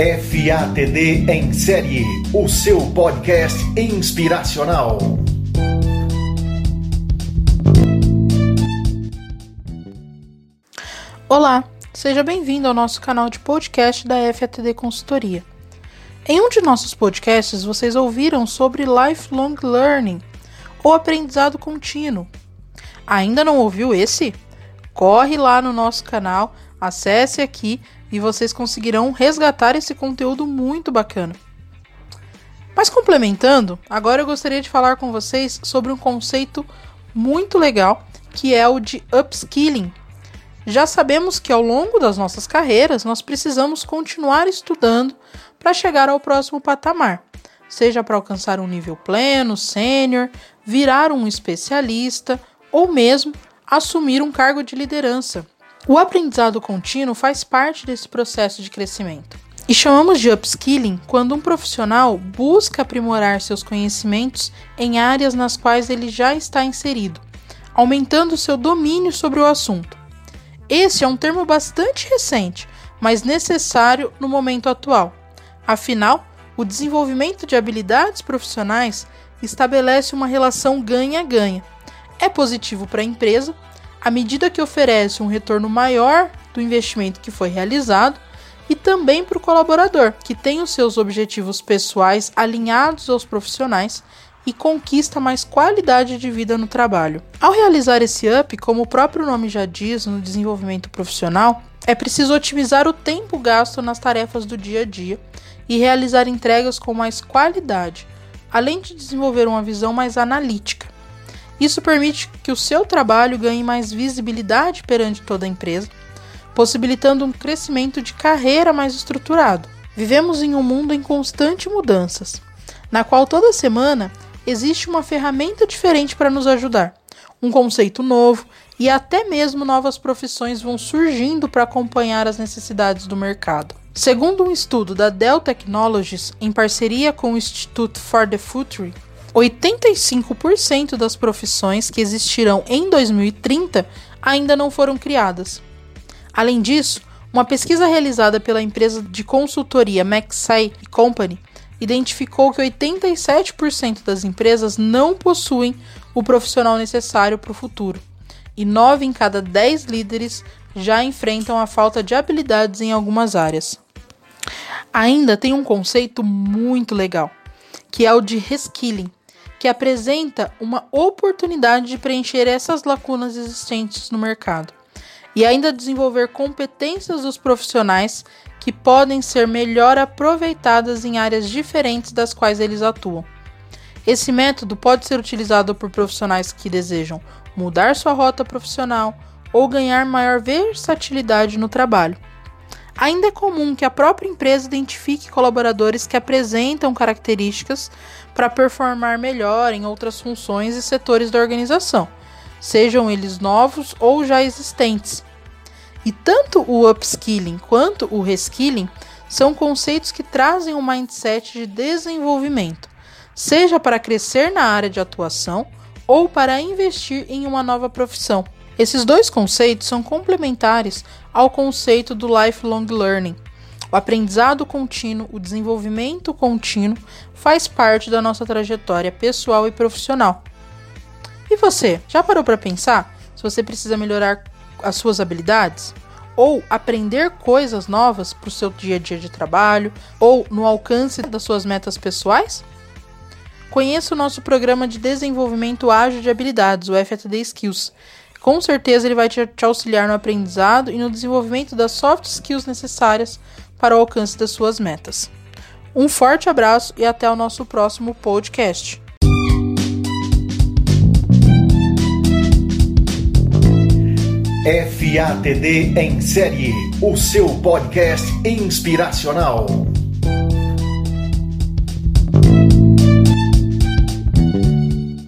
FATD em série, o seu podcast inspiracional. Olá, seja bem-vindo ao nosso canal de podcast da FATD Consultoria. Em um de nossos podcasts, vocês ouviram sobre lifelong learning, ou aprendizado contínuo. Ainda não ouviu esse? Corre lá no nosso canal, acesse aqui e vocês conseguirão resgatar esse conteúdo muito bacana. Mas complementando, agora eu gostaria de falar com vocês sobre um conceito muito legal que é o de upskilling. Já sabemos que ao longo das nossas carreiras nós precisamos continuar estudando para chegar ao próximo patamar, seja para alcançar um nível pleno, sênior, virar um especialista ou mesmo assumir um cargo de liderança. O aprendizado contínuo faz parte desse processo de crescimento. E chamamos de upskilling quando um profissional busca aprimorar seus conhecimentos em áreas nas quais ele já está inserido, aumentando seu domínio sobre o assunto. Esse é um termo bastante recente, mas necessário no momento atual. Afinal, o desenvolvimento de habilidades profissionais estabelece uma relação ganha-ganha. É positivo para a empresa, à medida que oferece um retorno maior do investimento que foi realizado, e também para o colaborador, que tem os seus objetivos pessoais alinhados aos profissionais e conquista mais qualidade de vida no trabalho. Ao realizar esse up, como o próprio nome já diz, no desenvolvimento profissional, é preciso otimizar o tempo gasto nas tarefas do dia a dia e realizar entregas com mais qualidade, além de desenvolver uma visão mais analítica. Isso permite que o seu trabalho ganhe mais visibilidade perante toda a empresa, possibilitando um crescimento de carreira mais estruturado. Vivemos em um mundo em constante mudanças, na qual toda semana existe uma ferramenta diferente para nos ajudar, um conceito novo e até mesmo novas profissões vão surgindo para acompanhar as necessidades do mercado. Segundo um estudo da Dell Technologies, em parceria com o Institute for the Future, 85% das profissões que existirão em 2030 ainda não foram criadas. Além disso, uma pesquisa realizada pela empresa de consultoria McSay Company identificou que 87% das empresas não possuem o profissional necessário para o futuro, e 9 em cada 10 líderes já enfrentam a falta de habilidades em algumas áreas. Ainda tem um conceito muito legal, que é o de reskilling, que apresenta uma oportunidade de preencher essas lacunas existentes no mercado e ainda desenvolver competências dos profissionais que podem ser melhor aproveitadas em áreas diferentes das quais eles atuam. Esse método pode ser utilizado por profissionais que desejam mudar sua rota profissional ou ganhar maior versatilidade no trabalho. Ainda é comum que a própria empresa identifique colaboradores que apresentam características para performar melhor em outras funções e setores da organização, sejam eles novos ou já existentes. E tanto o upskilling quanto o reskilling são conceitos que trazem um mindset de desenvolvimento, seja para crescer na área de atuação ou para investir em uma nova profissão. Esses dois conceitos são complementares ao conceito do lifelong learning. O aprendizado contínuo, o desenvolvimento contínuo faz parte da nossa trajetória pessoal e profissional. E você, já parou para pensar se você precisa melhorar as suas habilidades? Ou aprender coisas novas para o seu dia a dia de trabalho? Ou no alcance das suas metas pessoais? Conheça o nosso programa de desenvolvimento ágil de habilidades, o FATD Skills com certeza ele vai te, te auxiliar no aprendizado e no desenvolvimento das soft skills necessárias para o alcance das suas metas. Um forte abraço e até o nosso próximo podcast. FATD em série, o seu podcast inspiracional.